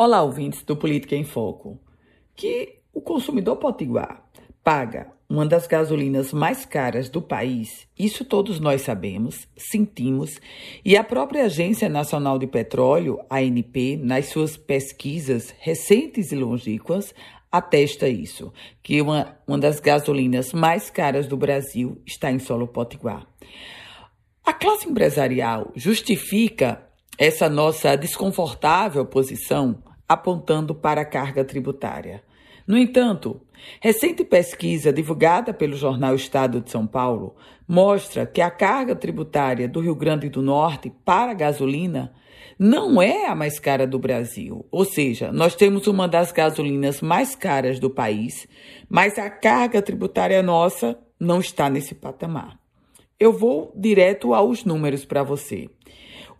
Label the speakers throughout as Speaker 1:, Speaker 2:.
Speaker 1: Olá, ouvintes do Política em Foco. Que o consumidor potiguar paga uma das gasolinas mais caras do país, isso todos nós sabemos, sentimos, e a própria Agência Nacional de Petróleo, ANP, nas suas pesquisas recentes e longínquas, atesta isso, que uma, uma das gasolinas mais caras do Brasil está em solo potiguar. A classe empresarial justifica essa nossa desconfortável posição apontando para a carga tributária. No entanto, recente pesquisa divulgada pelo jornal Estado de São Paulo mostra que a carga tributária do Rio Grande do Norte para a gasolina não é a mais cara do Brasil. Ou seja, nós temos uma das gasolinas mais caras do país, mas a carga tributária nossa não está nesse patamar. Eu vou direto aos números para você.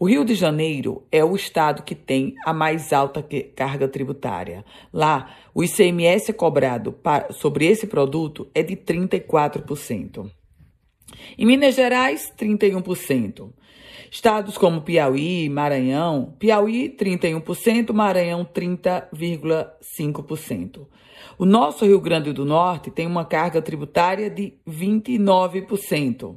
Speaker 1: O Rio de Janeiro é o estado que tem a mais alta carga tributária. Lá, o ICMS cobrado sobre esse produto é de 34%. Em Minas Gerais, 31%. Estados como Piauí, Maranhão, Piauí 31%, Maranhão 30,5%. O nosso Rio Grande do Norte tem uma carga tributária de 29%.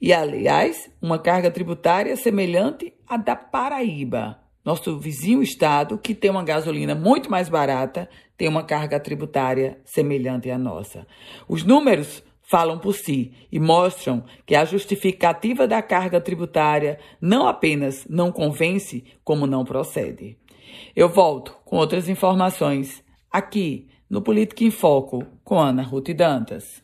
Speaker 1: E, aliás, uma carga tributária semelhante à da Paraíba. Nosso vizinho estado, que tem uma gasolina muito mais barata, tem uma carga tributária semelhante à nossa. Os números falam por si e mostram que a justificativa da carga tributária não apenas não convence, como não procede. Eu volto com outras informações aqui no Política em Foco com Ana Ruth Dantas.